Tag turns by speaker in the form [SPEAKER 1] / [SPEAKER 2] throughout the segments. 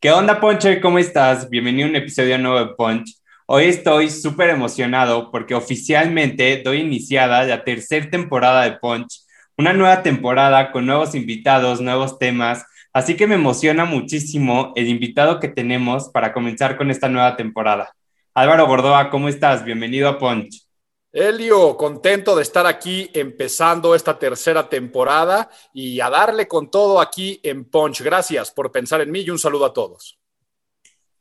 [SPEAKER 1] ¿Qué onda, Ponche? ¿Cómo estás? Bienvenido a un episodio nuevo de Punch. Hoy estoy súper emocionado porque oficialmente doy iniciada la tercera temporada de Punch, una nueva temporada con nuevos invitados, nuevos temas, así que me emociona muchísimo el invitado que tenemos para comenzar con esta nueva temporada. Álvaro Gordoa, ¿cómo estás? Bienvenido a Punch.
[SPEAKER 2] Elio, contento de estar aquí empezando esta tercera temporada y a darle con todo aquí en Punch. Gracias por pensar en mí y un saludo a todos.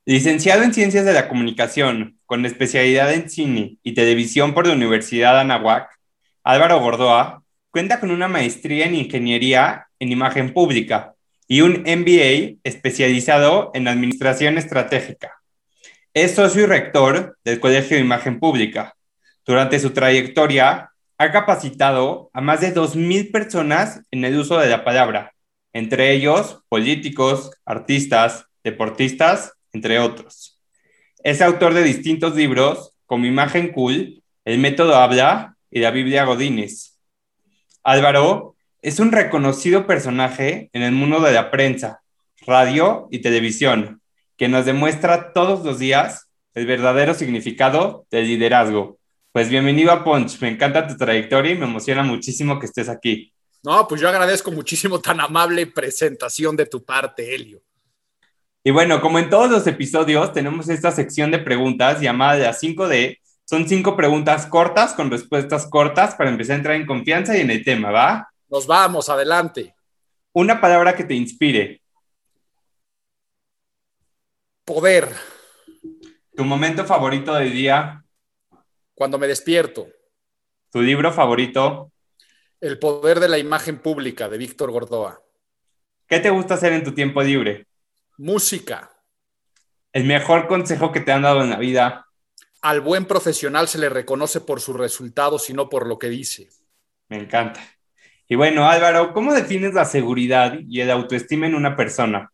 [SPEAKER 1] Licenciado en Ciencias de la Comunicación, con especialidad en cine y televisión por la Universidad Anahuac, Álvaro Gordoa cuenta con una maestría en Ingeniería en Imagen Pública y un MBA especializado en Administración Estratégica. Es socio y rector del Colegio de Imagen Pública durante su trayectoria, ha capacitado a más de 2.000 personas en el uso de la palabra, entre ellos políticos, artistas, deportistas, entre otros. Es autor de distintos libros como Imagen Cool, El Método Habla y la Biblia Godínez. Álvaro es un reconocido personaje en el mundo de la prensa, radio y televisión, que nos demuestra todos los días el verdadero significado del liderazgo pues bienvenido a Punch, me encanta tu trayectoria y me emociona muchísimo que estés aquí.
[SPEAKER 2] No, pues yo agradezco muchísimo tan amable presentación de tu parte, Helio.
[SPEAKER 1] Y bueno, como en todos los episodios, tenemos esta sección de preguntas llamada de las 5D. Son cinco preguntas cortas con respuestas cortas para empezar a entrar en confianza y en el tema, ¿va?
[SPEAKER 2] Nos vamos, adelante.
[SPEAKER 1] Una palabra que te inspire.
[SPEAKER 2] Poder.
[SPEAKER 1] Tu momento favorito del día.
[SPEAKER 2] Cuando me despierto.
[SPEAKER 1] ¿Tu libro favorito?
[SPEAKER 2] El poder de la imagen pública de Víctor Gordoa.
[SPEAKER 1] ¿Qué te gusta hacer en tu tiempo libre?
[SPEAKER 2] Música.
[SPEAKER 1] El mejor consejo que te han dado en la vida.
[SPEAKER 2] Al buen profesional se le reconoce por sus resultados y no por lo que dice.
[SPEAKER 1] Me encanta. Y bueno, Álvaro, ¿cómo defines la seguridad y el autoestima en una persona?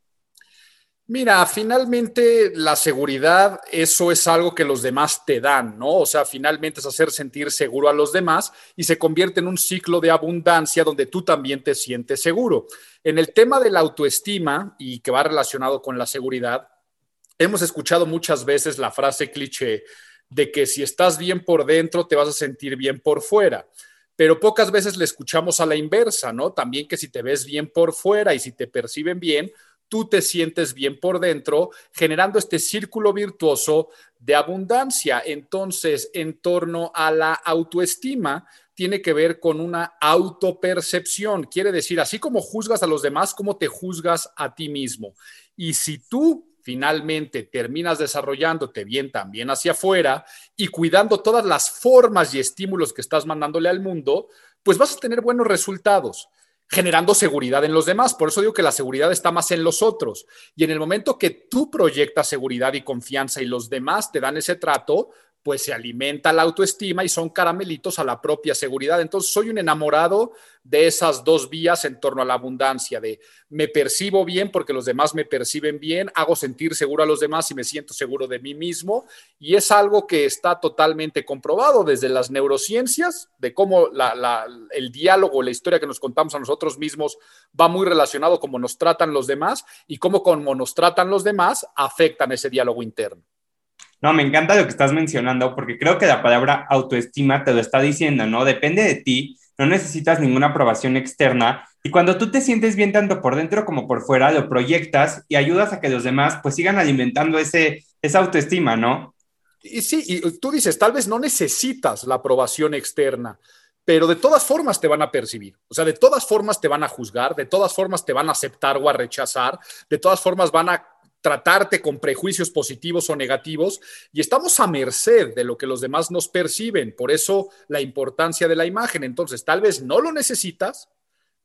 [SPEAKER 2] Mira, finalmente la seguridad, eso es algo que los demás te dan, ¿no? O sea, finalmente es hacer sentir seguro a los demás y se convierte en un ciclo de abundancia donde tú también te sientes seguro. En el tema de la autoestima y que va relacionado con la seguridad, hemos escuchado muchas veces la frase cliché de que si estás bien por dentro, te vas a sentir bien por fuera pero pocas veces le escuchamos a la inversa, ¿no? También que si te ves bien por fuera y si te perciben bien, tú te sientes bien por dentro, generando este círculo virtuoso de abundancia. Entonces, en torno a la autoestima, tiene que ver con una autopercepción. Quiere decir, así como juzgas a los demás, cómo te juzgas a ti mismo. Y si tú finalmente terminas desarrollándote bien también hacia afuera y cuidando todas las formas y estímulos que estás mandándole al mundo, pues vas a tener buenos resultados generando seguridad en los demás. Por eso digo que la seguridad está más en los otros. Y en el momento que tú proyectas seguridad y confianza y los demás te dan ese trato, pues se alimenta la autoestima y son caramelitos a la propia seguridad. Entonces soy un enamorado de esas dos vías en torno a la abundancia, de me percibo bien porque los demás me perciben bien, hago sentir seguro a los demás y me siento seguro de mí mismo. Y es algo que está totalmente comprobado desde las neurociencias, de cómo el diálogo, la historia que nos contamos a nosotros mismos va muy relacionado con cómo nos tratan los demás y cómo como nos tratan los demás afectan ese diálogo interno.
[SPEAKER 1] No, me encanta lo que estás mencionando porque creo que la palabra autoestima te lo está diciendo, ¿no? Depende de ti, no necesitas ninguna aprobación externa y cuando tú te sientes bien tanto por dentro como por fuera, lo proyectas y ayudas a que los demás pues sigan alimentando ese, esa autoestima, ¿no?
[SPEAKER 2] Y sí, y tú dices, tal vez no necesitas la aprobación externa, pero de todas formas te van a percibir. O sea, de todas formas te van a juzgar, de todas formas te van a aceptar o a rechazar, de todas formas van a tratarte con prejuicios positivos o negativos y estamos a merced de lo que los demás nos perciben. Por eso la importancia de la imagen. Entonces, tal vez no lo necesitas,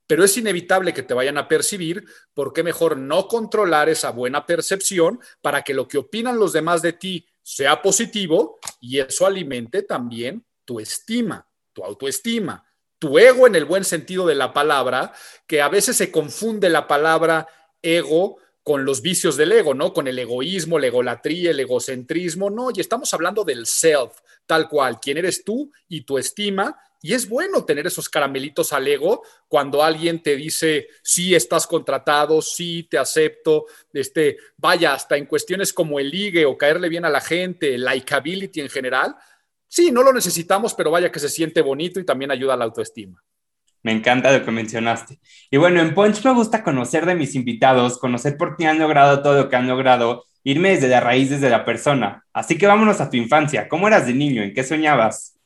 [SPEAKER 2] pero es inevitable que te vayan a percibir, ¿por qué mejor no controlar esa buena percepción para que lo que opinan los demás de ti sea positivo y eso alimente también tu estima, tu autoestima, tu ego en el buen sentido de la palabra, que a veces se confunde la palabra ego con los vicios del ego, ¿no? Con el egoísmo, la egolatría, el egocentrismo, no, y estamos hablando del self, tal cual, quién eres tú y tu estima y es bueno tener esos caramelitos al ego cuando alguien te dice, sí, estás contratado, sí, te acepto, este, vaya, hasta en cuestiones como el ligue o caerle bien a la gente, likability en general. Sí, no lo necesitamos, pero vaya que se siente bonito y también ayuda a la autoestima.
[SPEAKER 1] Me encanta lo que mencionaste. Y bueno, en Punch me gusta conocer de mis invitados, conocer por qué han logrado todo lo que han logrado, irme desde la raíz, desde la persona. Así que vámonos a tu infancia. ¿Cómo eras de niño? ¿En qué soñabas?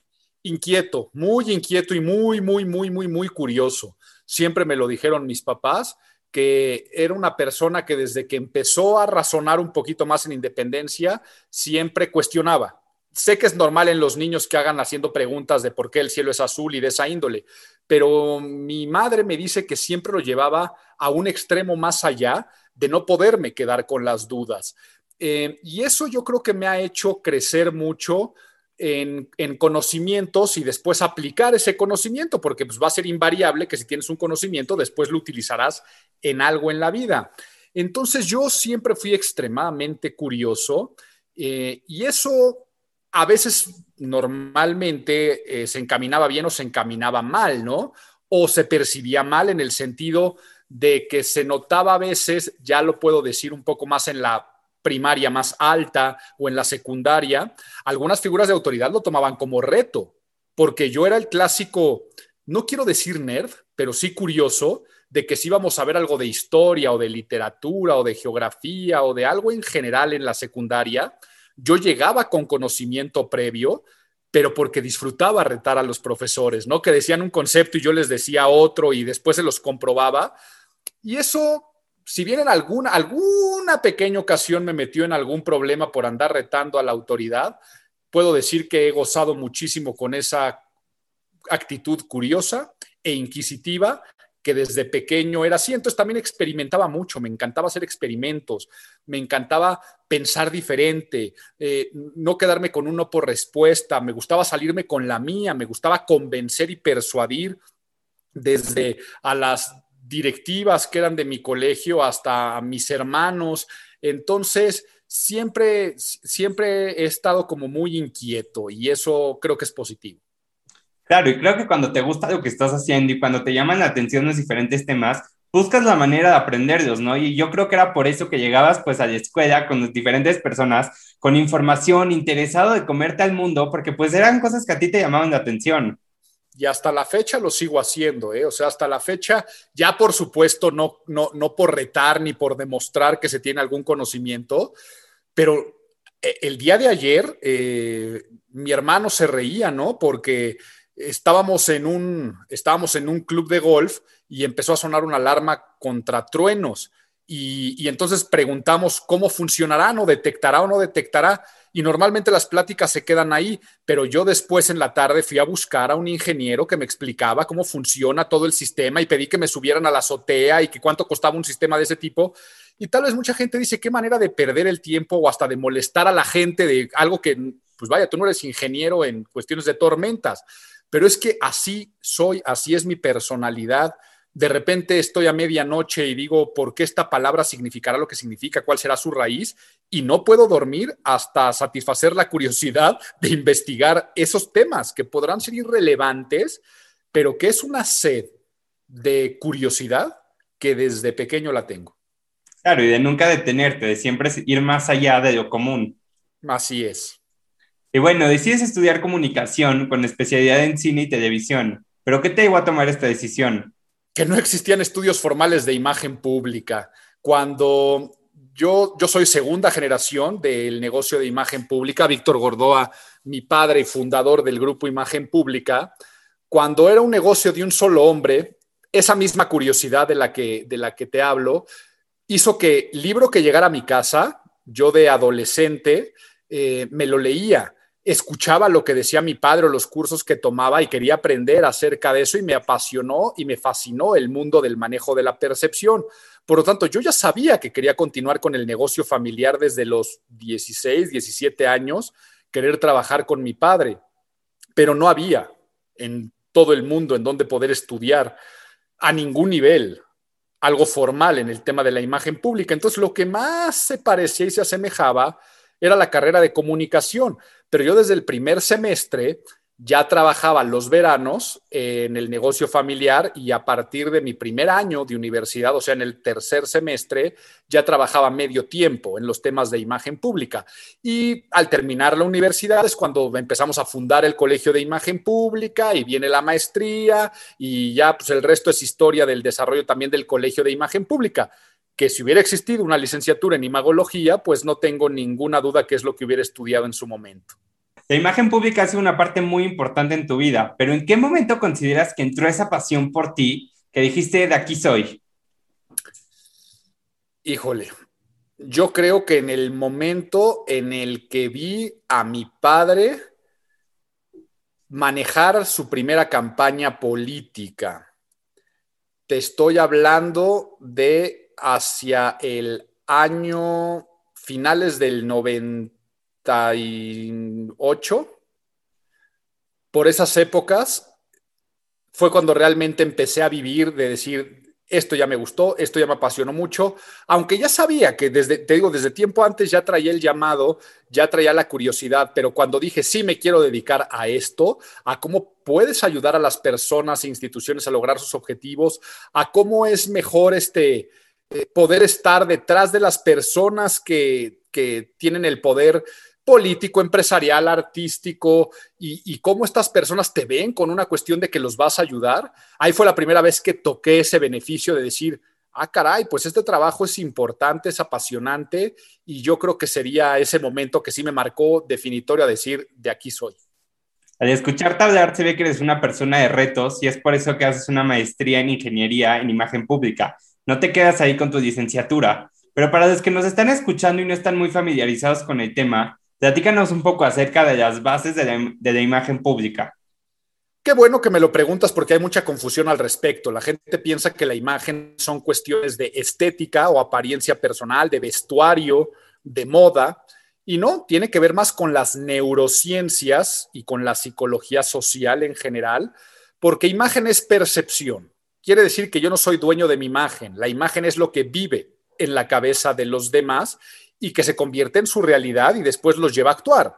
[SPEAKER 2] inquieto, muy inquieto y muy, muy, muy, muy, muy curioso. Siempre me lo dijeron mis papás, que era una persona que desde que empezó a razonar un poquito más en independencia, siempre cuestionaba. Sé que es normal en los niños que hagan haciendo preguntas de por qué el cielo es azul y de esa índole, pero mi madre me dice que siempre lo llevaba a un extremo más allá de no poderme quedar con las dudas. Eh, y eso yo creo que me ha hecho crecer mucho en, conocimientos y después aplicar ese conocimiento, porque pues, va a ser invariable que si tienes un conocimiento, después lo utilizarás en algo en la vida. Entonces yo siempre fui extremadamente curioso eh, y eso a veces normalmente eh, se encaminaba bien o se encaminaba mal, ¿no? O se percibía mal en el sentido de que se notaba a veces, ya lo puedo decir un poco más en la primaria más alta o en la secundaria, algunas figuras de autoridad lo tomaban como reto, porque yo era el clásico, no quiero decir nerd, pero sí curioso, de que si íbamos a ver algo de historia o de literatura o de geografía o de algo en general en la secundaria, yo llegaba con conocimiento previo, pero porque disfrutaba retar a los profesores, ¿no? Que decían un concepto y yo les decía otro y después se los comprobaba. Y eso si bien en alguna, alguna pequeña ocasión me metió en algún problema por andar retando a la autoridad, puedo decir que he gozado muchísimo con esa actitud curiosa e inquisitiva que desde pequeño era así. Entonces también experimentaba mucho, me encantaba hacer experimentos, me encantaba pensar diferente, eh, no quedarme con uno por respuesta, me gustaba salirme con la mía, me gustaba convencer y persuadir desde a las directivas que eran de mi colegio hasta mis hermanos. Entonces, siempre, siempre he estado como muy inquieto y eso creo que es positivo.
[SPEAKER 1] Claro, y creo que cuando te gusta lo que estás haciendo y cuando te llaman la atención los diferentes temas, buscas la manera de aprenderlos, ¿no? Y yo creo que era por eso que llegabas pues a la escuela con las diferentes personas, con información, interesado de comerte al mundo, porque pues eran cosas que a ti te llamaban la atención
[SPEAKER 2] y hasta la fecha lo sigo haciendo, ¿eh? o sea, hasta la fecha, ya por supuesto, no, no, no por retar ni por demostrar que se tiene algún conocimiento, pero eh, el día de ayer eh, mi hermano se reía, ¿no? Porque estábamos en, un, estábamos en un club de golf y empezó a sonar una alarma contra truenos. Y, entonces preguntamos cómo funcionará, ¿no? ¿Detectará o no detectará? y normalmente las pláticas se quedan ahí, pero yo después en la tarde fui a buscar a un ingeniero que me explicaba cómo funciona todo el sistema y pedí que me subieran a la azotea y que cuánto costaba un sistema de ese tipo. Y tal vez mucha gente dice, qué manera de perder el tiempo o hasta de molestar a la gente de algo que, pues vaya, tú no eres ingeniero en cuestiones de tormentas, pero es que así soy, así es mi personalidad de repente estoy a medianoche y digo, ¿por qué esta palabra significará lo que significa? ¿Cuál será su raíz? Y no puedo dormir hasta satisfacer la curiosidad de investigar esos temas que podrán ser irrelevantes, pero que es una sed de curiosidad que desde pequeño la tengo.
[SPEAKER 1] Claro, y de nunca detenerte, de siempre ir más allá de lo común.
[SPEAKER 2] Así es.
[SPEAKER 1] Y bueno, decides estudiar comunicación con especialidad en cine y televisión, pero ¿qué te llevó a tomar esta decisión?
[SPEAKER 2] que no existían estudios formales de imagen pública. Cuando yo, yo soy segunda generación del negocio de imagen pública, Víctor Gordoa, mi padre y fundador del grupo Imagen Pública, cuando era un negocio de un solo hombre, esa misma curiosidad de la que, de la que te hablo, hizo que libro que llegara a mi casa, yo de adolescente, eh, me lo leía escuchaba lo que decía mi padre los cursos que tomaba y quería aprender acerca de eso y me apasionó y me fascinó el mundo del manejo de la percepción. Por lo tanto, yo ya sabía que quería continuar con el negocio familiar desde los 16, 17 años, querer trabajar con mi padre, pero no había en todo el mundo en donde poder estudiar a ningún nivel algo formal en el tema de la imagen pública. Entonces, lo que más se parecía y se asemejaba era la carrera de comunicación, pero yo desde el primer semestre ya trabajaba los veranos en el negocio familiar y a partir de mi primer año de universidad, o sea, en el tercer semestre, ya trabajaba medio tiempo en los temas de imagen pública. Y al terminar la universidad es cuando empezamos a fundar el Colegio de Imagen Pública y viene la maestría y ya pues el resto es historia del desarrollo también del Colegio de Imagen Pública que si hubiera existido una licenciatura en imagología, pues no tengo ninguna duda que es lo que hubiera estudiado en su momento.
[SPEAKER 1] La imagen pública ha sido una parte muy importante en tu vida, pero ¿en qué momento consideras que entró esa pasión por ti que dijiste de aquí soy?
[SPEAKER 2] Híjole, yo creo que en el momento en el que vi a mi padre manejar su primera campaña política, te estoy hablando de hacia el año finales del 90 por esas épocas, fue cuando realmente empecé a vivir de decir, esto ya me gustó, esto ya me apasionó mucho, aunque ya sabía que desde, te digo, desde tiempo antes ya traía el llamado, ya traía la curiosidad, pero cuando dije, sí me quiero dedicar a esto, a cómo puedes ayudar a las personas e instituciones a lograr sus objetivos, a cómo es mejor este, poder estar detrás de las personas que, que tienen el poder político, empresarial, artístico y, cómo estas personas te ven con una cuestión de que los vas a ayudar. Ahí fue la primera vez que toqué ese beneficio de decir, ah, caray, pues este trabajo es importante, es apasionante y yo creo que sería ese momento que sí me marcó definitorio a decir, de aquí soy.
[SPEAKER 1] Al escucharte hablar se ve que eres una persona de retos y es por eso que haces una maestría en ingeniería en imagen pública. No te quedas ahí con tu licenciatura, pero para los que nos están escuchando y no están muy familiarizados con el tema, Platícanos un poco acerca de las bases de la, imagen pública.
[SPEAKER 2] Qué bueno que me lo preguntas porque hay mucha confusión al respecto. La gente piensa que la imagen son cuestiones de estética o apariencia personal, de vestuario, de moda, y no, tiene que ver más con las neurociencias y con la psicología social en general, porque imagen es percepción. Quiere decir que yo no soy dueño de mi imagen, la imagen es lo que vive en la cabeza de los demás y que se convierte en su realidad y después los lleva a actuar.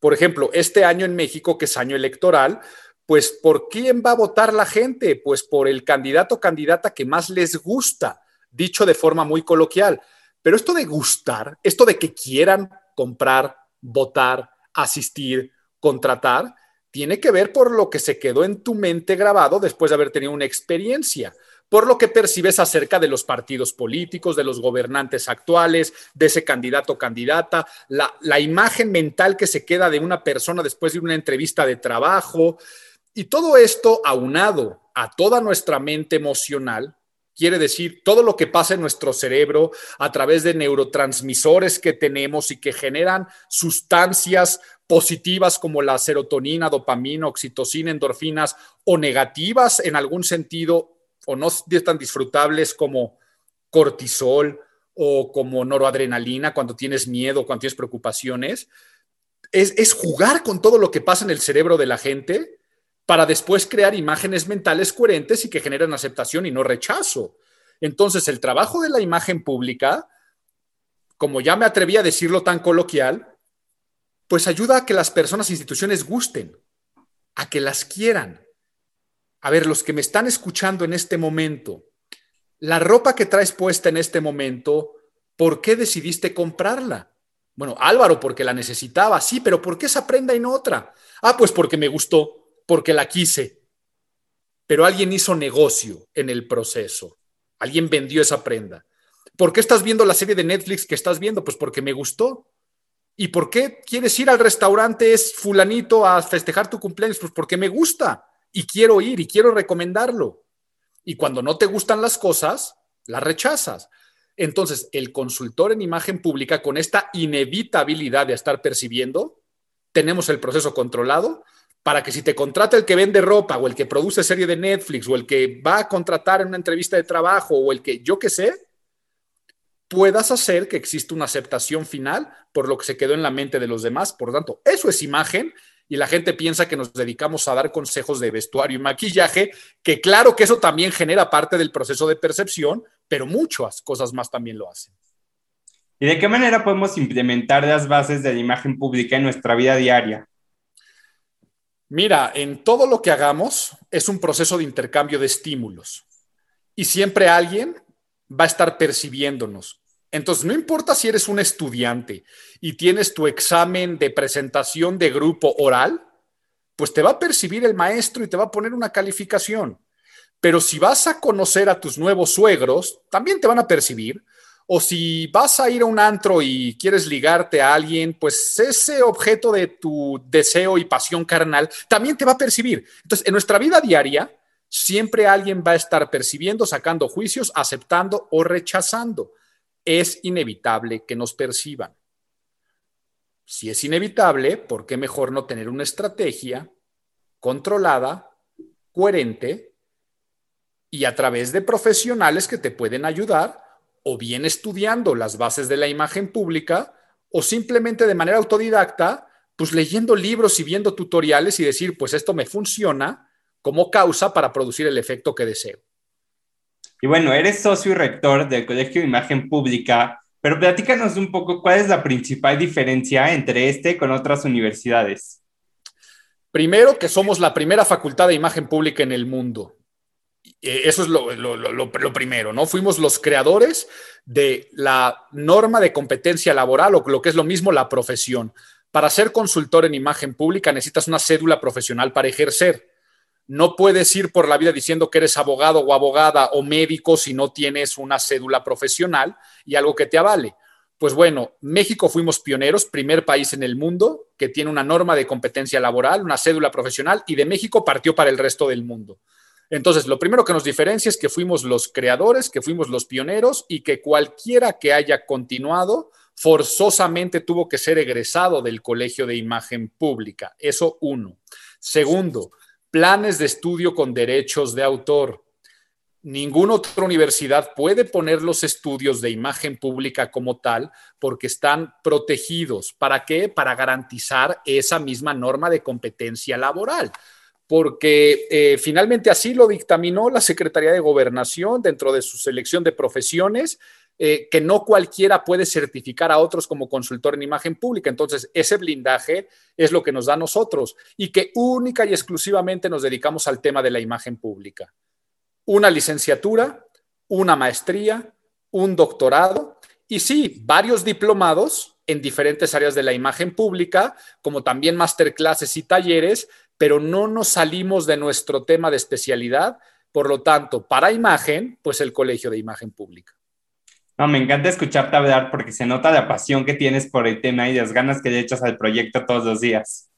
[SPEAKER 2] Por ejemplo, este año en México, que es año electoral, pues ¿por quién va a votar la gente? Pues por el candidato o candidata que más les gusta, dicho de forma muy coloquial. Pero esto de gustar, esto de que quieran comprar, votar, asistir, contratar, tiene que ver por lo que se quedó en tu mente grabado después de haber tenido una experiencia por lo que percibes acerca de los partidos políticos, de los gobernantes actuales, de ese candidato o candidata, la, imagen mental que se queda de una persona después de una entrevista de trabajo. Y todo esto aunado a toda nuestra mente emocional, quiere decir todo lo que pasa en nuestro cerebro a través de neurotransmisores que tenemos y que generan sustancias positivas como la serotonina, dopamina, oxitocina, endorfinas o negativas en algún sentido o no tan disfrutables como cortisol o como noroadrenalina cuando tienes miedo, cuando tienes preocupaciones, es, es, jugar con todo lo que pasa en el cerebro de la gente para después crear imágenes mentales coherentes y que generen aceptación y no rechazo. Entonces, el trabajo de la imagen pública, como ya me atreví a decirlo tan coloquial, pues ayuda a que las personas e instituciones gusten, a que las quieran, a ver, los que me están escuchando en este momento, la ropa que traes puesta en este momento, ¿por qué decidiste comprarla? Bueno, Álvaro, porque la necesitaba, sí, pero ¿por qué esa prenda y no otra? Ah, pues porque me gustó, porque la quise. Pero alguien hizo negocio en el proceso. Alguien vendió esa prenda. ¿Por qué estás viendo la serie de Netflix que estás viendo? Pues porque me gustó. ¿Y por qué quieres ir al restaurante es fulanito a festejar tu cumpleaños? Pues porque me gusta y quiero ir y quiero recomendarlo. Y cuando no te gustan las cosas, las rechazas. Entonces, el consultor en imagen pública, con esta inevitabilidad de estar percibiendo, tenemos el proceso controlado para que si te contrata el que vende ropa o el que produce serie de Netflix o el que va a contratar en una entrevista de trabajo o el que yo qué sé, puedas hacer que exista una aceptación final por lo que se quedó en la mente de los demás. Por tanto, eso es imagen y la gente piensa que nos dedicamos a dar consejos de vestuario y maquillaje, que claro que eso también genera parte del proceso de percepción, pero muchas cosas más también lo hacen.
[SPEAKER 1] ¿Y de qué manera podemos implementar las bases de la imagen pública en nuestra vida diaria?
[SPEAKER 2] Mira, en todo lo que hagamos es un proceso de intercambio de estímulos y siempre alguien va a estar percibiéndonos. Entonces, no importa si eres un estudiante y tienes tu examen de presentación de grupo oral, pues te va a percibir el maestro y te va a poner una calificación. Pero si vas a conocer a tus nuevos suegros, también te van a percibir. O si vas a ir a un antro y quieres ligarte a alguien, pues ese objeto de tu deseo y pasión carnal también te va a percibir. Entonces, en nuestra vida diaria, siempre alguien va a estar percibiendo, sacando juicios, aceptando o rechazando. Es inevitable que nos perciban. Si es inevitable, ¿por qué mejor no tener una estrategia controlada, coherente y a través de profesionales que te pueden ayudar o bien estudiando las bases de la imagen pública o simplemente de manera autodidacta, pues leyendo libros y viendo tutoriales y decir, pues esto me funciona como causa para producir el efecto que deseo.
[SPEAKER 1] Y bueno, eres socio y rector del Colegio de Imagen Pública, pero platícanos un poco cuál es la principal diferencia entre este con otras universidades.
[SPEAKER 2] Primero, que somos la primera facultad de imagen pública en el mundo. Eh, eso es lo, primero, ¿no? Fuimos los creadores de la norma de competencia laboral o lo que es lo mismo la profesión. Para ser consultor en imagen pública necesitas una cédula profesional para ejercer. No puedes ir por la vida diciendo que eres abogado o abogada o médico si no tienes una cédula profesional y algo que te avale. Pues bueno, México fuimos pioneros, primer país en el mundo que tiene una norma de competencia laboral, una cédula profesional y de México partió para el resto del mundo. Entonces, lo primero que nos diferencia es que fuimos los creadores, que fuimos los pioneros y que cualquiera que haya continuado forzosamente tuvo que ser egresado del Colegio de Imagen Pública. Eso uno. Segundo, planes de estudio con derechos de autor. Ninguna otra universidad puede poner los estudios de imagen pública como tal porque están protegidos. ¿Para qué? Para garantizar esa misma norma de competencia laboral porque eh, finalmente así lo dictaminó la Secretaría de Gobernación dentro de su selección de profesiones, eh, que no cualquiera puede certificar a otros como consultor en imagen pública. Entonces, ese blindaje es lo que nos da a nosotros y que única y exclusivamente nos dedicamos al tema de la imagen pública. Una licenciatura, una maestría, un doctorado y sí, varios diplomados en diferentes áreas de la imagen pública, como también masterclasses y talleres pero no nos salimos de nuestro tema de especialidad. Por lo tanto, para imagen, pues el Colegio de Imagen Pública.
[SPEAKER 1] No, me encanta escucharte hablar porque se nota la pasión que tienes por el tema y las ganas que le echas al proyecto todos los días.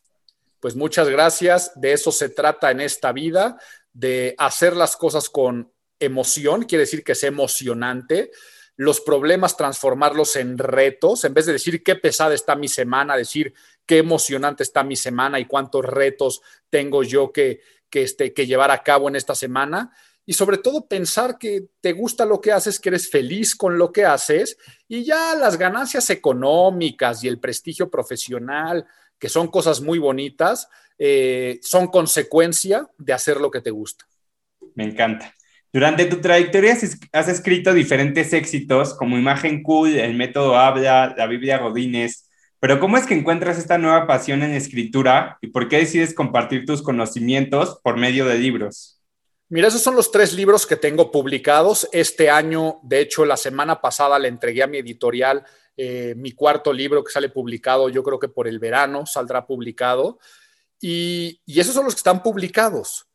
[SPEAKER 2] Pues muchas gracias. De eso se trata en esta vida, de hacer las cosas con emoción, quiere decir que es emocionante. Los problemas transformarlos en retos, en vez de decir qué pesada está mi semana, decir qué emocionante está mi semana y cuántos retos tengo yo que, que, este, que llevar a cabo en esta semana. Y sobre todo pensar que te gusta lo que haces, que eres feliz con lo que haces y ya las ganancias económicas y el prestigio profesional, que son cosas muy bonitas, eh, son consecuencia de hacer lo que te gusta.
[SPEAKER 1] Me encanta. Durante tu trayectoria has escrito diferentes éxitos como Imagen Cool, El Método Habla, La Biblia Godínez, pero ¿cómo es que encuentras esta nueva pasión en escritura y por qué decides compartir tus conocimientos por medio de libros?
[SPEAKER 2] Mira, esos son los tres libros que tengo publicados. Este año, de hecho, la semana pasada le entregué a mi editorial eh, mi cuarto libro que sale publicado, yo creo que por el verano saldrá publicado. Y, y esos son los que están publicados,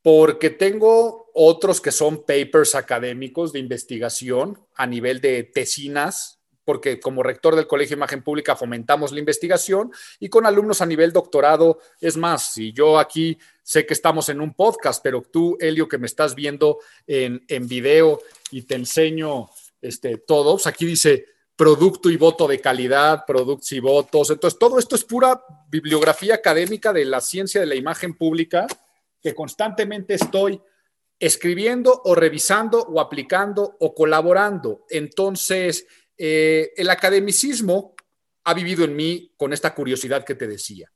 [SPEAKER 2] porque tengo otros que son papers académicos de investigación a nivel de tesinas porque como rector del Colegio de Imagen Pública fomentamos la investigación y con alumnos a nivel doctorado. Es más, si yo aquí sé que estamos en un podcast, pero tú, Elio, que me estás viendo en, en video y te enseño este, todo, pues aquí dice producto y voto de calidad, productos y votos. Entonces, todo esto es pura bibliografía académica de la ciencia de la imagen pública que constantemente estoy escribiendo o revisando o aplicando o colaborando. Entonces, eh, el academicismo ha vivido en mí con esta curiosidad que te decía.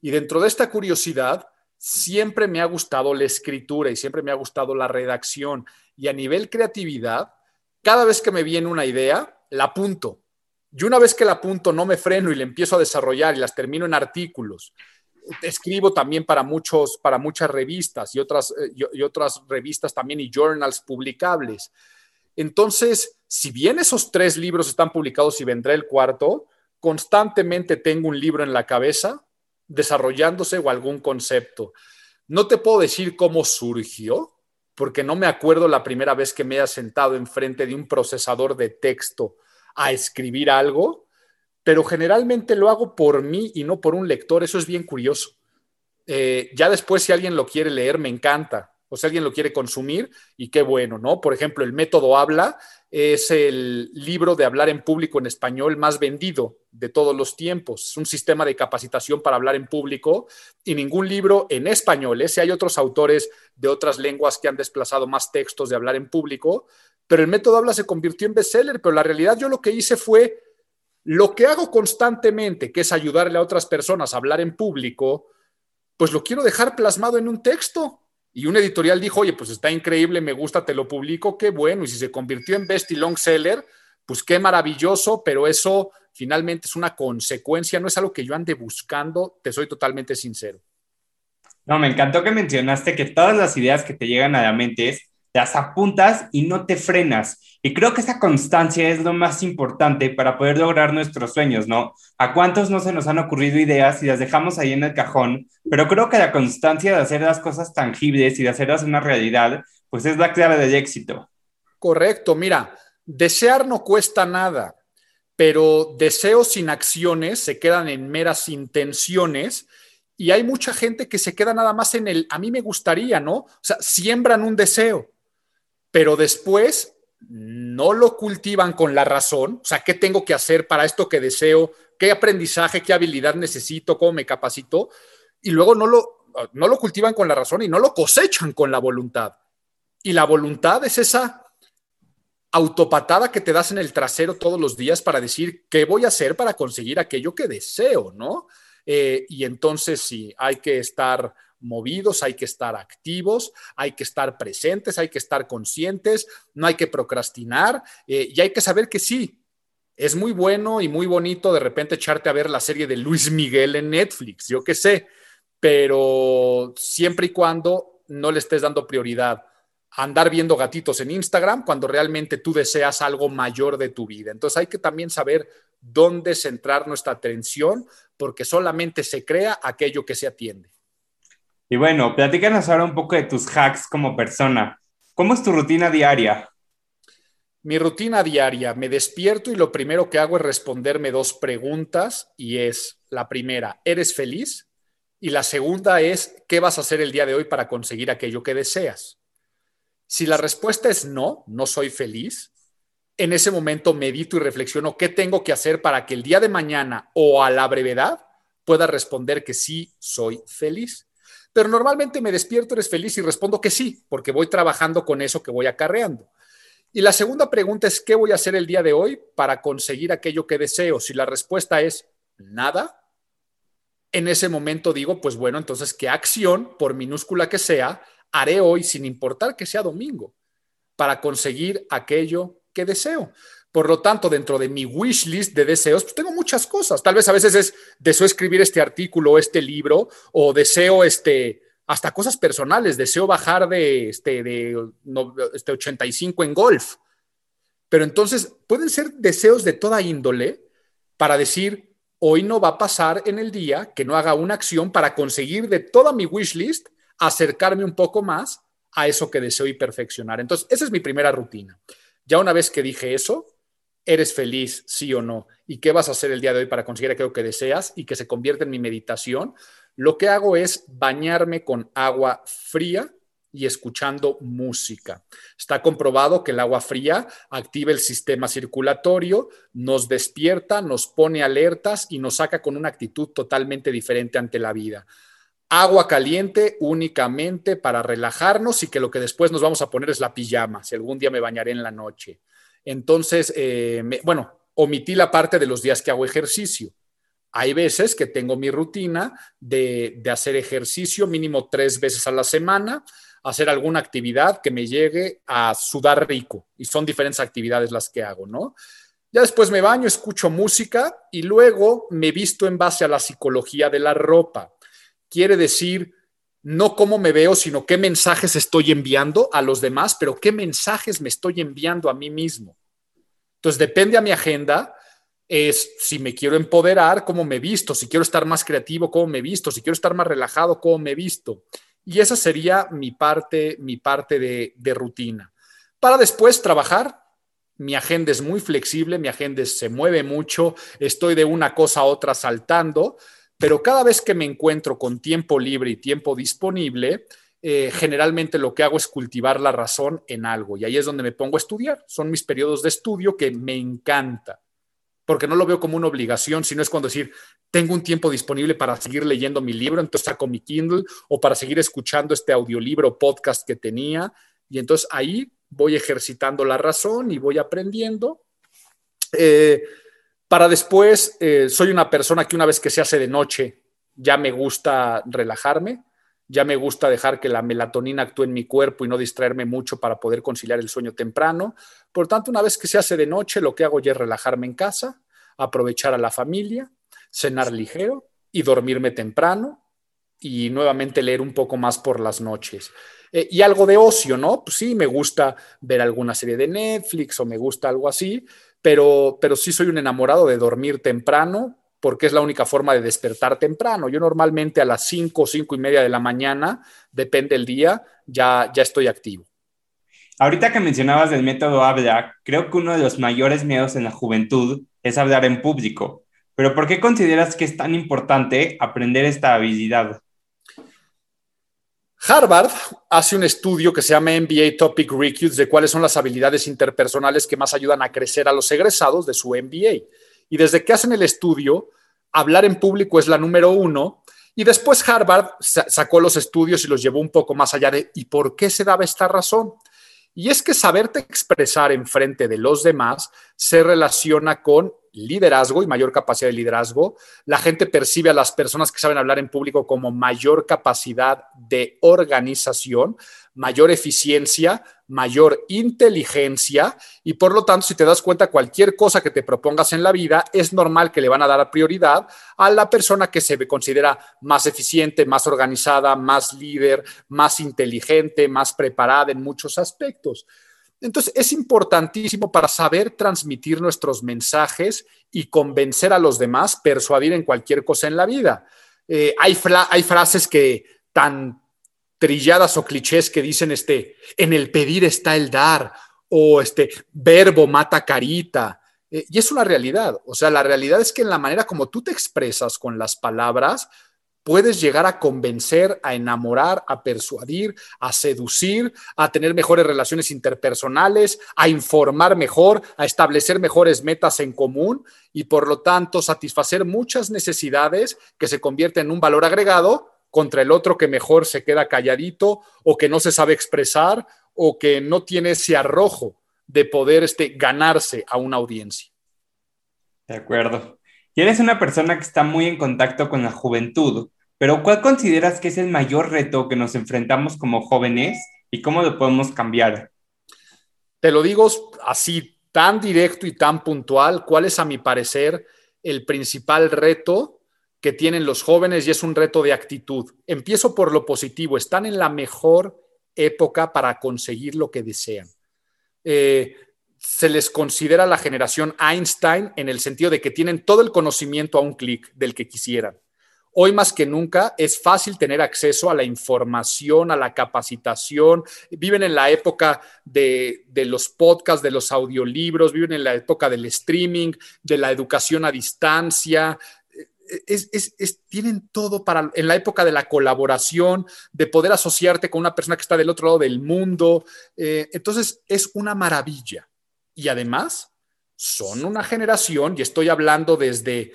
[SPEAKER 2] Y dentro de esta curiosidad, siempre me ha gustado la escritura y siempre me ha gustado la redacción. Y a nivel creatividad, cada vez que me viene una idea, la apunto. Y una vez que la apunto, no me freno y la empiezo a desarrollar y las termino en artículos. Escribo también para, muchos, para muchas revistas y otras, eh, y otras revistas también y journals publicables. Entonces, si bien esos tres libros están publicados y vendrá el cuarto, constantemente tengo un libro en la cabeza desarrollándose o algún concepto. No te puedo decir cómo surgió, porque no me acuerdo la primera vez que me haya sentado enfrente de un procesador de texto a escribir algo, pero generalmente lo hago por mí y no por un lector. Eso es bien curioso. Eh, ya después, si alguien lo quiere leer, me encanta o si alguien lo quiere consumir, y qué bueno, ¿no? Por ejemplo, el método Habla es el libro de hablar en público en español más vendido de todos los tiempos. Es un sistema de capacitación para hablar en público y ningún libro en español. ¿eh? Hay otros autores de otras lenguas que han desplazado más textos de hablar en público, pero el método Habla se convirtió en bestseller, pero la realidad yo lo que hice fue lo que hago constantemente, que es ayudarle a otras personas a hablar en público, pues lo quiero dejar plasmado en un texto y un editorial dijo, oye, pues está increíble, me gusta, te lo publico, qué bueno. Y si se convirtió en best y long seller, pues qué maravilloso, pero eso finalmente es una consecuencia, no es algo que yo ande buscando, te soy totalmente sincero.
[SPEAKER 1] No, me encantó que mencionaste que todas las ideas que te llegan a la mente es las apuntas y no te frenas. Y creo que esa constancia es lo más importante para poder lograr nuestros sueños, ¿no? ¿A cuántos no se nos han ocurrido ideas y las dejamos ahí en el cajón? Pero creo que la constancia de hacer las cosas tangibles y de hacerlas una realidad, pues es la clave del éxito.
[SPEAKER 2] Correcto, mira, desear no cuesta nada, pero deseos sin acciones se quedan en meras intenciones y hay mucha gente que se queda nada más en el, a mí me gustaría, ¿no? O sea, siembran un deseo pero después no lo cultivan con la razón, o sea, ¿qué tengo que hacer para esto que deseo? ¿Qué aprendizaje, qué habilidad necesito? ¿Cómo me capacito? Y luego no lo, no lo cultivan con la razón y no lo cosechan con la voluntad. Y la voluntad es esa autopatada que te das en el trasero todos los días para decir qué voy a hacer para conseguir aquello que deseo, ¿no? Eh, y entonces sí, hay que estar movidos, hay que estar activos, hay que estar presentes, hay que estar conscientes, no hay que procrastinar eh, y hay que saber que sí, es muy bueno y muy bonito de repente echarte a ver la serie de Luis Miguel en Netflix, yo qué sé, pero siempre y cuando no le estés dando prioridad andar viendo gatitos en Instagram cuando realmente tú deseas algo mayor de tu vida. Entonces hay que también saber dónde centrar nuestra atención porque solamente se crea aquello que se atiende.
[SPEAKER 1] Y bueno, platícanos ahora un poco de tus hacks como persona. ¿Cómo es tu rutina diaria?
[SPEAKER 2] Mi rutina diaria, me despierto y lo primero que hago es responderme dos preguntas y es la primera, ¿eres feliz? Y la segunda es, ¿qué vas a hacer el día de hoy para conseguir aquello que deseas? Si la respuesta es no, no soy feliz, en ese momento medito y reflexiono qué tengo que hacer para que el día de mañana o a la brevedad pueda responder que sí soy feliz. Pero normalmente me despierto, eres feliz y respondo que sí, porque voy trabajando con eso que voy acarreando. Y la segunda pregunta es, ¿qué voy a hacer el día de hoy para conseguir aquello que deseo? Si la respuesta es nada, en ese momento digo, pues bueno, entonces, ¿qué acción, por minúscula que sea, haré hoy sin importar que sea domingo para conseguir aquello que deseo? Por lo tanto, dentro de mi wish list de deseos, pues tengo muchas cosas. Tal vez a veces es deseo escribir este artículo, este libro, o deseo este, hasta cosas personales. Deseo bajar de, este, de este 85 en golf. Pero entonces pueden ser deseos de toda índole para decir, hoy no va a pasar en el día que no haga una acción para conseguir de toda mi wish list acercarme un poco más a eso que deseo y perfeccionar. Entonces, esa es mi primera rutina. Ya una vez que dije eso, ¿Eres feliz, sí o no? ¿Y qué vas a hacer el día de hoy para conseguir aquello que deseas y que se convierta en mi meditación? Lo que hago es bañarme con agua fría y escuchando música. Está comprobado que el agua fría activa el sistema circulatorio, nos despierta, nos pone alertas y nos saca con una actitud totalmente diferente ante la vida. Agua caliente únicamente para relajarnos y que lo que después nos vamos a poner es la pijama, si algún día me bañaré en la noche. Entonces, eh, bueno, omití la parte de los días que hago ejercicio. Hay veces que tengo mi rutina de, de hacer ejercicio mínimo tres veces a la semana hacer alguna actividad que me llegue a sudar rico. Y son diferentes actividades las que hago, ¿no? Ya después me baño, escucho música y luego me visto en base a la psicología de la ropa. Quiere decir, no cómo me veo, sino qué mensajes estoy enviando a los demás, pero qué mensajes me estoy enviando a mí mismo. Entonces, depende a mi agenda, es si me quiero empoderar, cómo me visto, si quiero estar más creativo, cómo me visto, si quiero estar más relajado, cómo me visto. Y esa sería mi parte, mi parte de, de rutina. Para después trabajar, mi agenda es muy flexible, mi agenda se mueve mucho, estoy de una cosa a otra saltando, pero cada vez que me encuentro con tiempo libre y tiempo disponible, eh, generalmente lo que hago es cultivar la razón en algo y ahí es donde me pongo a estudiar. Son mis periodos de estudio que me encanta porque no lo veo como una obligación, sino es cuando decir, tengo un tiempo disponible para seguir leyendo mi libro, entonces saco mi Kindle o para seguir escuchando este audiolibro podcast que tenía. Y entonces ahí voy ejercitando la razón y voy aprendiendo. Eh, para después, eh, soy una persona que una vez que se hace de noche, ya me gusta relajarme, ya me gusta dejar que la melatonina actúe en mi cuerpo y no distraerme mucho para poder conciliar el sueño temprano. Por tanto, una vez que se hace de noche, lo que hago ya es relajarme en casa, aprovechar a la familia, cenar ligero y dormirme temprano y nuevamente leer un poco más por las noches. Eh, y algo de ocio, ¿no? Pues sí, me gusta ver alguna serie de Netflix o me gusta algo así, pero, pero sí soy un enamorado de dormir temprano porque es la única forma de despertar temprano. Yo normalmente a las 5 o 5 y media de la mañana, depende del día, ya, ya estoy activo.
[SPEAKER 1] Ahorita que mencionabas el método habla, creo que uno de los mayores miedos en la juventud es hablar en público. Pero ¿por qué consideras que es tan importante aprender esta habilidad?
[SPEAKER 2] Harvard hace un estudio que se llama MBA Topic Recruits de cuáles son las habilidades interpersonales que más ayudan a crecer a los egresados de su MBA. Y desde que hacen el estudio, hablar en público es la número uno. Y después Harvard sacó los estudios y los llevó un poco más allá de ¿y por qué se daba esta razón? Y es que saberte expresar en frente de los demás se relaciona con liderazgo y mayor capacidad de liderazgo. La gente percibe a las personas que saben hablar en público como mayor capacidad de organización, mayor eficiencia, mayor inteligencia y por lo tanto, si te das cuenta, cualquier cosa que te propongas en la vida, es normal que le van a dar prioridad a la persona que se considera más eficiente, más organizada, más líder, más inteligente, más preparada en muchos aspectos. Entonces, es importantísimo para saber transmitir nuestros mensajes y convencer a los demás, persuadir en cualquier cosa en la vida. Eh, hay, frases que tan trilladas o clichés que dicen, este, en el pedir está el dar, o este, verbo mata carita. Eh, y es una realidad. O sea, la realidad es que en la manera como tú te expresas con las palabras, puedes llegar a convencer, a enamorar, a persuadir, a seducir, a tener mejores relaciones interpersonales, a informar mejor, a establecer mejores metas en común y por lo tanto satisfacer muchas necesidades que se convierten en un valor agregado contra el otro que mejor se queda calladito o que no se sabe expresar o que no tiene ese arrojo de poder este, ganarse a una audiencia.
[SPEAKER 1] De acuerdo. Y eres una persona que está muy en contacto con la juventud, pero ¿cuál consideras que es el mayor reto que nos enfrentamos como jóvenes y cómo lo podemos cambiar?
[SPEAKER 2] Te lo digo así, tan directo y tan puntual, ¿cuál es a mi parecer el principal reto que tienen los jóvenes y es un reto de actitud? Empiezo por lo positivo, están en la mejor época para conseguir lo que desean. Eh, se les considera la generación Einstein en el sentido de que tienen todo el conocimiento a un clic del que quisieran. Hoy más que nunca es fácil tener acceso a la información, a la capacitación. Viven en la época de, de, los podcasts, de los audiolibros, viven en la época del streaming, de la educación a distancia. tienen todo para en la época de la colaboración, de poder asociarte con una persona que está del otro lado del mundo. Eh, entonces, es una maravilla. Y además, son una generación, y estoy hablando desde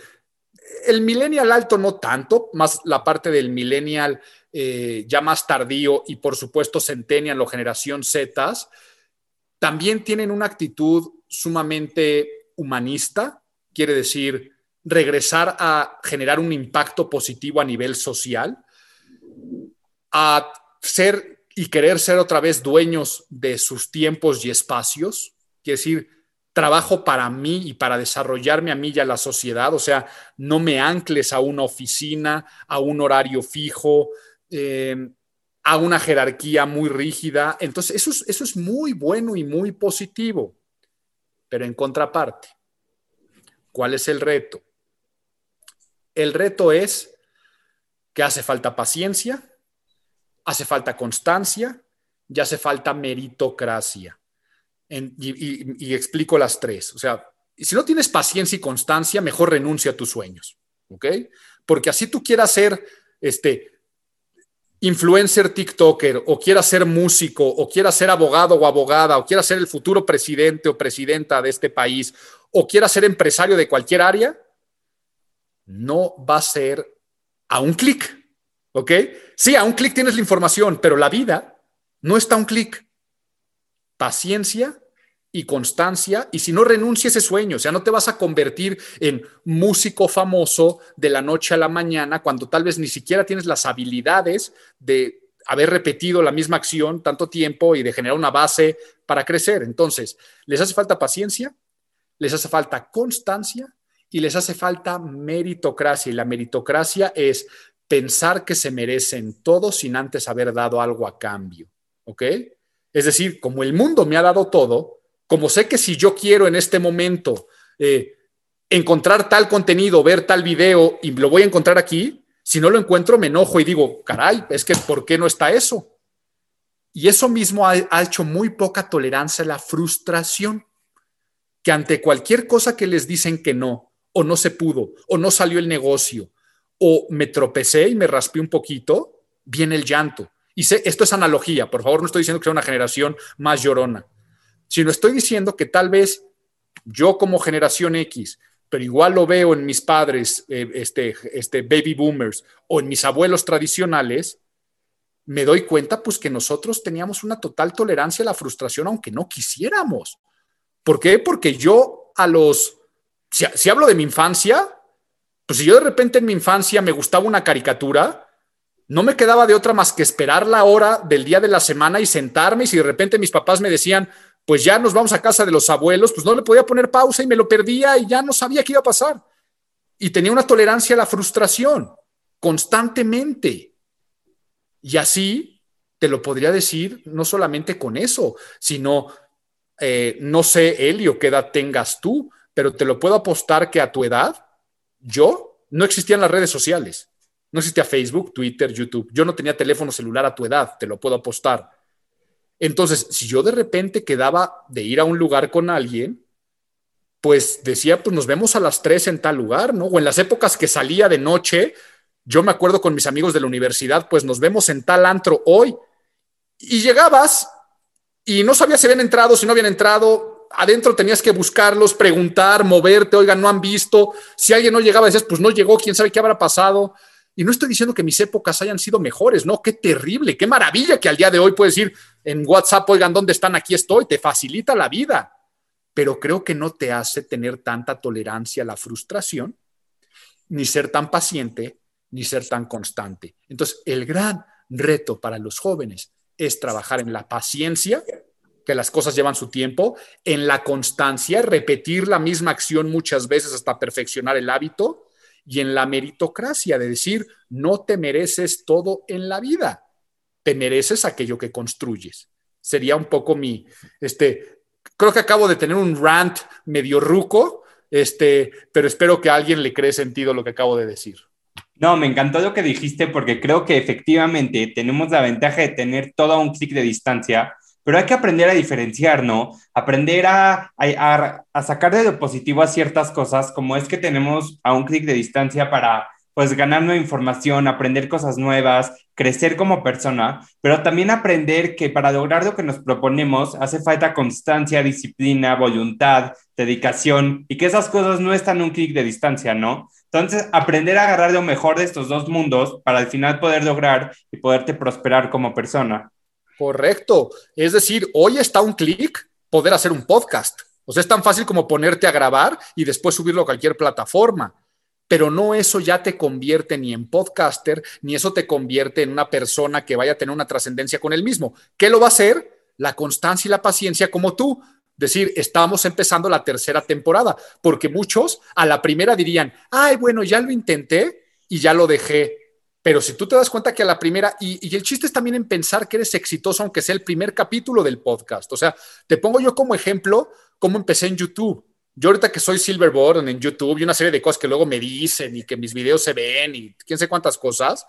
[SPEAKER 2] el millennial alto, no tanto, más la parte del millennial eh, ya más tardío y por supuesto centennial o generación Z, también tienen una actitud sumamente humanista, quiere decir regresar a generar un impacto positivo a nivel social, a ser y querer ser otra vez dueños de sus tiempos y espacios, quiere decir, trabajo para mí y para desarrollarme a mí y a la sociedad, o sea, no me ancles a una oficina, a un horario fijo, eh, a una jerarquía muy rígida. Entonces, eso eso es muy bueno y muy positivo. Pero en contraparte, ¿cuál es el reto? El reto es que hace falta paciencia, hace falta constancia y hace falta meritocracia. Y, explico las tres. O sea, si no tienes paciencia y constancia, mejor renuncia a tus sueños, ¿ok? Porque así tú quieras ser este influencer TikToker o quieras ser músico o quieras ser abogado o abogada o quieras ser el futuro presidente o presidenta de este país o quieras ser empresario de cualquier área, no va a ser a un clic, ¿ok? Sí, a un clic tienes la información, pero la vida no está a un clic. Paciencia y constancia, y si no renuncia ese sueño, o sea, no te vas a convertir en músico famoso de la noche a la mañana cuando tal vez ni siquiera tienes las habilidades de haber repetido la misma acción tanto tiempo y de generar una base para crecer. Entonces, les hace falta paciencia, les hace falta constancia y les hace falta meritocracia. Y la meritocracia es pensar que se merecen todo sin antes haber dado algo a cambio. ¿Ok? Es decir, como el mundo me ha dado todo, como sé que si yo quiero en este momento eh, encontrar tal contenido, ver tal video y lo voy a encontrar aquí, si no lo encuentro me enojo y digo, caray, es que ¿por qué no está eso? Y eso mismo ha, ha hecho muy poca tolerancia a la frustración, que ante cualquier cosa que les dicen que no, o no se pudo, o no salió el negocio, o me tropecé y me raspé un poquito, viene el llanto. Y sé, esto es analogía, por favor, no estoy diciendo que sea una generación más llorona, sino estoy diciendo que tal vez yo como generación X, pero igual lo veo en mis padres, eh, este, este baby boomers, o en mis abuelos tradicionales, me doy cuenta pues que nosotros teníamos una total tolerancia a la frustración aunque no quisiéramos. ¿Por qué? Porque yo a los si, hablo de mi infancia, pues si yo de repente en mi infancia me gustaba una caricatura, no me quedaba de otra más que esperar la hora del día de la semana y sentarme y si de repente mis papás me decían, pues ya nos vamos a casa de los abuelos, pues no le podía poner pausa y me lo perdía y ya no sabía qué iba a pasar. Y tenía una tolerancia a la frustración constantemente. Y así te lo podría decir no solamente con eso, sino, eh, no sé, Elio, qué edad tengas tú, pero te lo puedo apostar que a tu edad, yo, no existían las redes sociales. No existía Facebook, Twitter, YouTube. Yo no tenía teléfono celular a tu edad, te lo puedo apostar. Entonces, si yo de repente quedaba de ir a un lugar con alguien, pues decía, pues nos vemos a las tres en tal lugar, ¿no? O en las épocas que salía de noche, yo me acuerdo con mis amigos de la universidad, pues nos vemos en tal antro hoy. Y llegabas y no sabías si habían entrado, si no habían entrado, adentro tenías que buscarlos, preguntar, moverte, oigan, no han visto. Si alguien no llegaba, decías, pues no llegó, quién sabe qué habrá pasado. Y no estoy diciendo que mis épocas hayan sido mejores, no, qué terrible, qué maravilla que al día de hoy puedes decir en WhatsApp, oigan, ¿dónde están? Aquí estoy, te facilita la vida. Pero creo que no te hace tener tanta tolerancia a la frustración, ni ser tan paciente, ni ser tan constante. Entonces, el gran reto para los jóvenes es trabajar en la paciencia que las cosas llevan su tiempo, en la constancia, repetir la misma acción muchas veces hasta perfeccionar el hábito, y en la meritocracia, de decir, no te mereces todo en la vida, te mereces aquello que construyes. Sería un poco mi, este, creo que acabo de tener un rant medio ruco, este, pero espero que alguien le cree sentido lo que acabo de decir.
[SPEAKER 1] No, me encantó lo que dijiste porque creo que efectivamente tenemos la ventaja de tener todo un clic de distancia pero hay que aprender a diferenciar, ¿no? Aprender a, a, a sacar de lo positivo a ciertas cosas, como es que tenemos a un clic de distancia para pues ganar nueva información, aprender cosas nuevas, crecer como persona, pero también aprender que para lograr lo que nos proponemos hace falta constancia, disciplina, voluntad, dedicación y que esas cosas no están un clic de distancia, ¿no? Entonces, aprender a agarrar lo mejor de estos dos mundos para al final poder lograr y poderte prosperar como persona.
[SPEAKER 2] Correcto. Es decir, hoy está un clic poder hacer un podcast. O sea, es tan fácil como ponerte a grabar y después subirlo a cualquier plataforma pero no eso ya te convierte ni en podcaster, ni eso te convierte en una persona que vaya a tener una trascendencia con él mismo. ¿Qué lo va a hacer? La constancia y la paciencia como tú. Decir, estamos empezando la tercera temporada, porque muchos a la primera dirían, ay, bueno, ya lo intenté y ya lo dejé. Pero si tú te das cuenta que a la primera, y, el chiste es también en pensar que eres exitoso, aunque sea el primer capítulo del podcast. O sea, te pongo yo como ejemplo cómo empecé en YouTube yo ahorita que soy Silverboard en YouTube y una serie de cosas que luego me dicen y que mis videos se ven y quién sé cuántas cosas,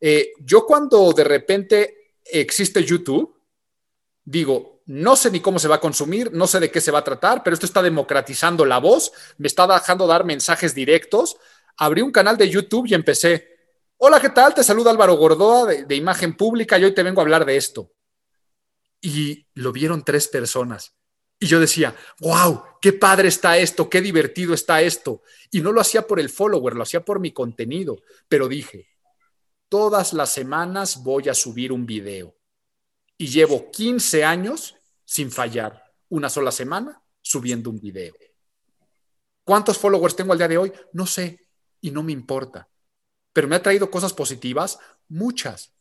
[SPEAKER 2] eh, yo cuando de repente existe YouTube, digo, no sé ni cómo se va a consumir, no sé de qué se va a tratar, pero esto está democratizando la voz, me está dejando dar mensajes directos. Abrí un canal de YouTube y empecé, hola, ¿qué tal? Te saluda Álvaro Gordoa de, Imagen Pública y hoy te vengo a hablar de esto. Y lo vieron tres personas. Y yo decía, wow, qué padre está esto, qué divertido está esto. Y no lo hacía por el follower, lo hacía por mi contenido. Pero dije, todas las semanas voy a subir un video. Y llevo 15 años sin fallar, una sola semana subiendo un video. ¿Cuántos followers tengo al día de hoy? No sé y no me importa. Pero me ha traído cosas positivas, muchas.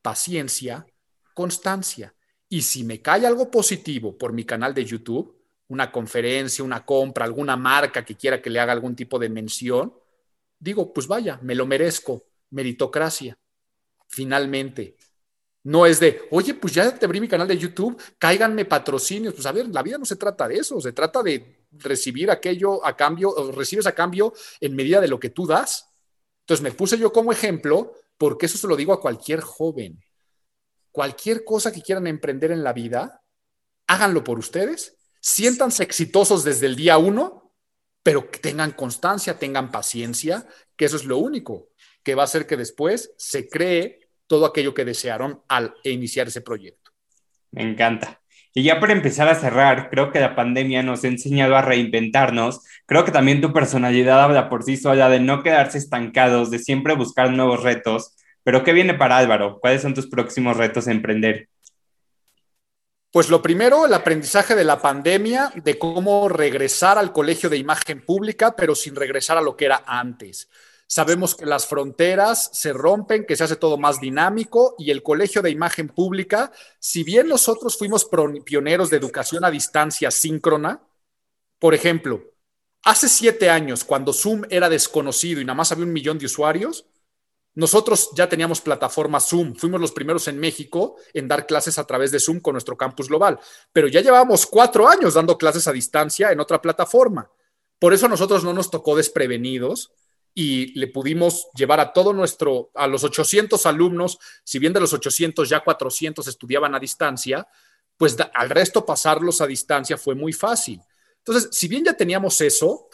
[SPEAKER 2] Paciencia, constancia. Y si me cae algo positivo por mi canal de YouTube, una conferencia, una compra, alguna marca que quiera que le haga algún tipo de mención, digo, pues vaya, me lo merezco, meritocracia. Finalmente, no es de, oye, pues ya te abrí mi canal de YouTube, cáiganme patrocinios. Pues a ver, la vida no se trata de eso, se trata de recibir aquello a cambio, o recibes a cambio en medida de lo que tú das. Entonces me puse yo como ejemplo, porque eso se lo digo a cualquier joven cualquier cosa que quieran emprender en la vida, háganlo por ustedes, siéntanse exitosos desde el día uno, pero que tengan constancia, tengan paciencia, que eso es lo único que va a hacer que después se cree todo aquello que desearon al iniciar ese proyecto.
[SPEAKER 1] Me encanta. Y ya para empezar a cerrar, creo que la pandemia nos ha enseñado a reinventarnos. Creo que también tu personalidad habla por sí sola de no quedarse estancados, de siempre buscar nuevos retos. Pero ¿qué viene para Álvaro? ¿Cuáles son tus próximos retos a emprender?
[SPEAKER 2] Pues lo primero, el aprendizaje de la pandemia, de cómo regresar al colegio de imagen pública, pero sin regresar a lo que era antes. Sabemos que las fronteras se rompen, que se hace todo más dinámico y el colegio de imagen pública, si bien nosotros fuimos pioneros de educación a distancia síncrona, por ejemplo, hace siete años, cuando Zoom era desconocido y nada más había un millón de usuarios, nosotros ya teníamos plataforma Zoom, fuimos los primeros en México en dar clases a través de Zoom con nuestro campus global, pero ya llevábamos cuatro años dando clases a distancia en otra plataforma. Por eso a nosotros no nos tocó desprevenidos y le pudimos llevar a todo nuestro, a los 800 alumnos, si bien de los 800 ya 400 estudiaban a distancia, pues al resto pasarlos a distancia fue muy fácil. Entonces, si bien ya teníamos eso,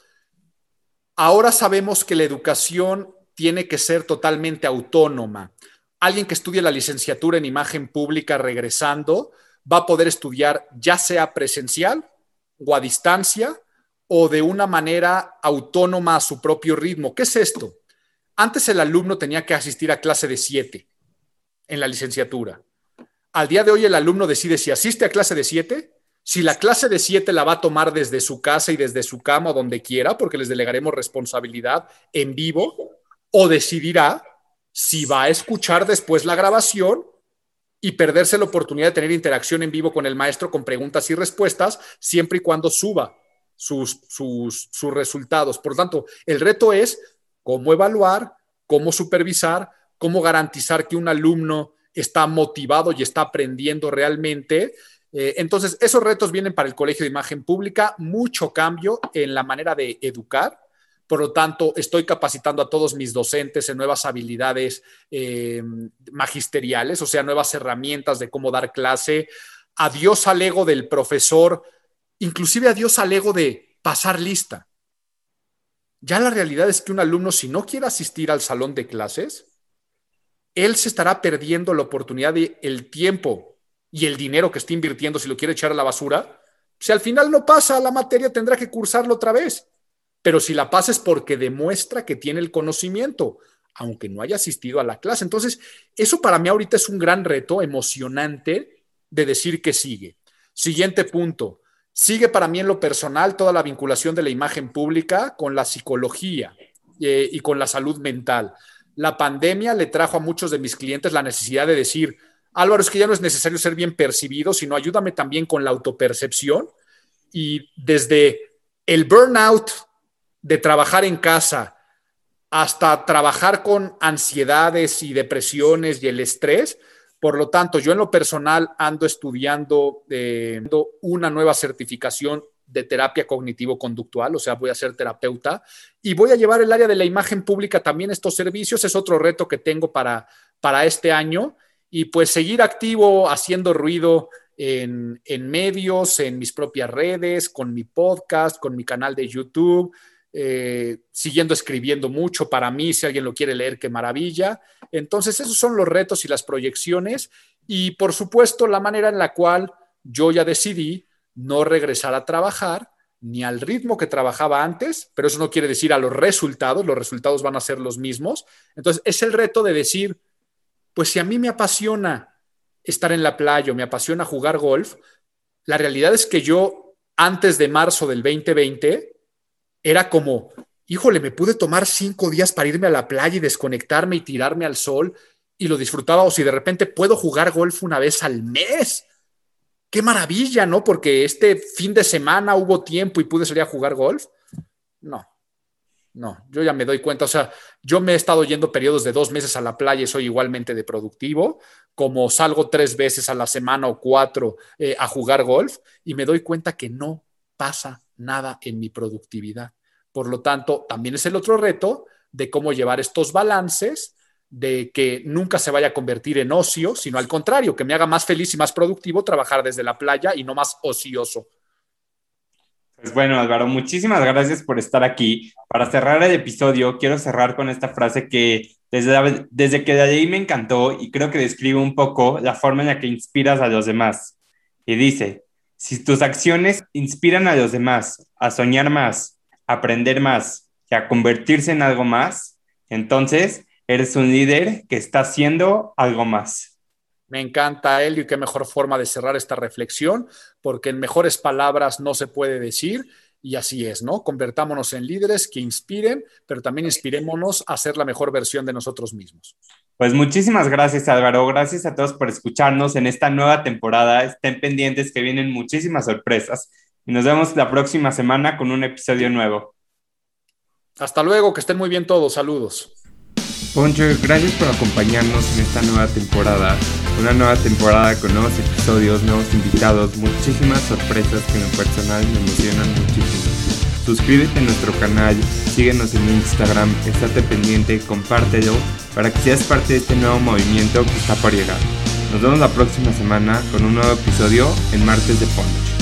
[SPEAKER 2] ahora sabemos que la educación tiene que ser totalmente autónoma. Alguien que estudie la licenciatura en imagen pública regresando va a poder estudiar ya sea presencial o a distancia o de una manera autónoma a su propio ritmo. ¿Qué es esto? Antes el alumno tenía que asistir a clase de siete en la licenciatura. Al día de hoy el alumno decide si asiste a clase de siete, si la clase de siete la va a tomar desde su casa y desde su cama o donde quiera, porque les delegaremos responsabilidad en vivo, o decidirá si va a escuchar después la grabación y perderse la oportunidad de tener interacción en vivo con el maestro con preguntas y respuestas, siempre y cuando suba sus, sus, sus resultados. Por lo tanto, el reto es cómo evaluar, cómo supervisar, cómo garantizar que un alumno está motivado y está aprendiendo realmente. Eh, entonces, esos retos vienen para el Colegio de Imagen Pública, mucho cambio en la manera de educar, por lo tanto, estoy capacitando a todos mis docentes en nuevas habilidades eh, magisteriales, o sea, nuevas herramientas de cómo dar clase. adiós al ego del profesor, inclusive adiós al ego de pasar lista. Ya la realidad es que un alumno, si no quiere asistir al salón de clases, él se estará perdiendo la oportunidad de el tiempo y el dinero que está invirtiendo si lo quiere echar a la basura. Si al final no pasa la materia, tendrá que cursarlo otra vez. Pero si la pasa es porque demuestra que tiene el conocimiento, aunque no haya asistido a la clase. Entonces, eso para mí ahorita es un gran reto emocionante de decir que sigue. Siguiente punto. Sigue para mí en lo personal toda la vinculación de la imagen pública con la psicología eh, y con la salud mental. La pandemia le trajo a muchos de mis clientes la necesidad de decir, Álvaro, es que ya no es necesario ser bien percibido, sino ayúdame también con la autopercepción. Y desde el burnout de trabajar en casa hasta trabajar con ansiedades y depresiones y el estrés, por lo tanto, yo en lo personal ando estudiando eh, una nueva certificación de terapia cognitivo-conductual, o sea, voy a ser terapeuta y voy a llevar el área de la imagen pública también estos servicios. Es otro reto que tengo para, para este año y pues seguir activo haciendo ruido en, en medios, en mis propias redes, con mi podcast, con mi canal de YouTube. Eh, siguiendo escribiendo mucho. Para mí, si alguien lo quiere leer, qué maravilla. Entonces, esos son los retos y las proyecciones. Y por supuesto, la manera en la cual yo ya decidí no regresar a trabajar ni al ritmo que trabajaba antes, pero eso no quiere decir a los resultados, los resultados van a ser los mismos. Entonces, es el reto de decir, pues si a mí me apasiona estar en la playa o me apasiona jugar golf, la realidad es que yo antes de marzo del 2020 era como, híjole, me pude tomar cinco días para irme a la playa y desconectarme y tirarme al sol y lo disfrutaba, o si de repente puedo jugar golf una vez al mes. Qué maravilla, ¿no? Porque este fin de semana hubo tiempo y pude salir a jugar golf. No, no, yo ya me doy cuenta, o sea, yo me he estado yendo periodos de dos meses a la playa y soy igualmente de productivo, como salgo tres veces a la semana o cuatro eh, a jugar golf y me doy cuenta que no pasa nada en mi productividad. Por lo tanto, también es el otro reto de cómo llevar estos balances, de que nunca se vaya a convertir en ocio, sino al contrario, que me haga más feliz y más productivo trabajar desde la playa y no más ocioso.
[SPEAKER 1] Pues bueno, Álvaro, muchísimas gracias por estar aquí. Para cerrar el episodio, quiero cerrar con esta frase que desde, desde que de ahí me encantó y creo que describe un poco la forma en la que inspiras a los demás. Y dice, si tus acciones inspiran a los demás a soñar más, aprender más y a convertirse en algo más, entonces eres un líder que está haciendo algo más.
[SPEAKER 2] Me encanta, Elio, y qué mejor forma de cerrar esta reflexión, porque en mejores palabras no se puede decir y así es, ¿no? Convertámonos en líderes que inspiren, pero también inspirémonos a ser la mejor versión de nosotros mismos.
[SPEAKER 1] Pues muchísimas gracias Álvaro, gracias a todos por escucharnos en esta nueva temporada. Estén pendientes que vienen muchísimas sorpresas y nos vemos la próxima semana con un episodio nuevo.
[SPEAKER 2] Hasta luego, que estén muy bien todos, saludos.
[SPEAKER 1] Poncho, gracias por acompañarnos en esta nueva temporada, una nueva temporada con nuevos episodios, nuevos invitados, muchísimas sorpresas que en lo personal me emocionan muchísimo. Suscríbete a nuestro canal, síguenos en Instagram, estate pendiente, compártelo para que seas parte de este nuevo movimiento que está por llegar. Nos vemos la próxima semana con un nuevo episodio en Martes de Punch.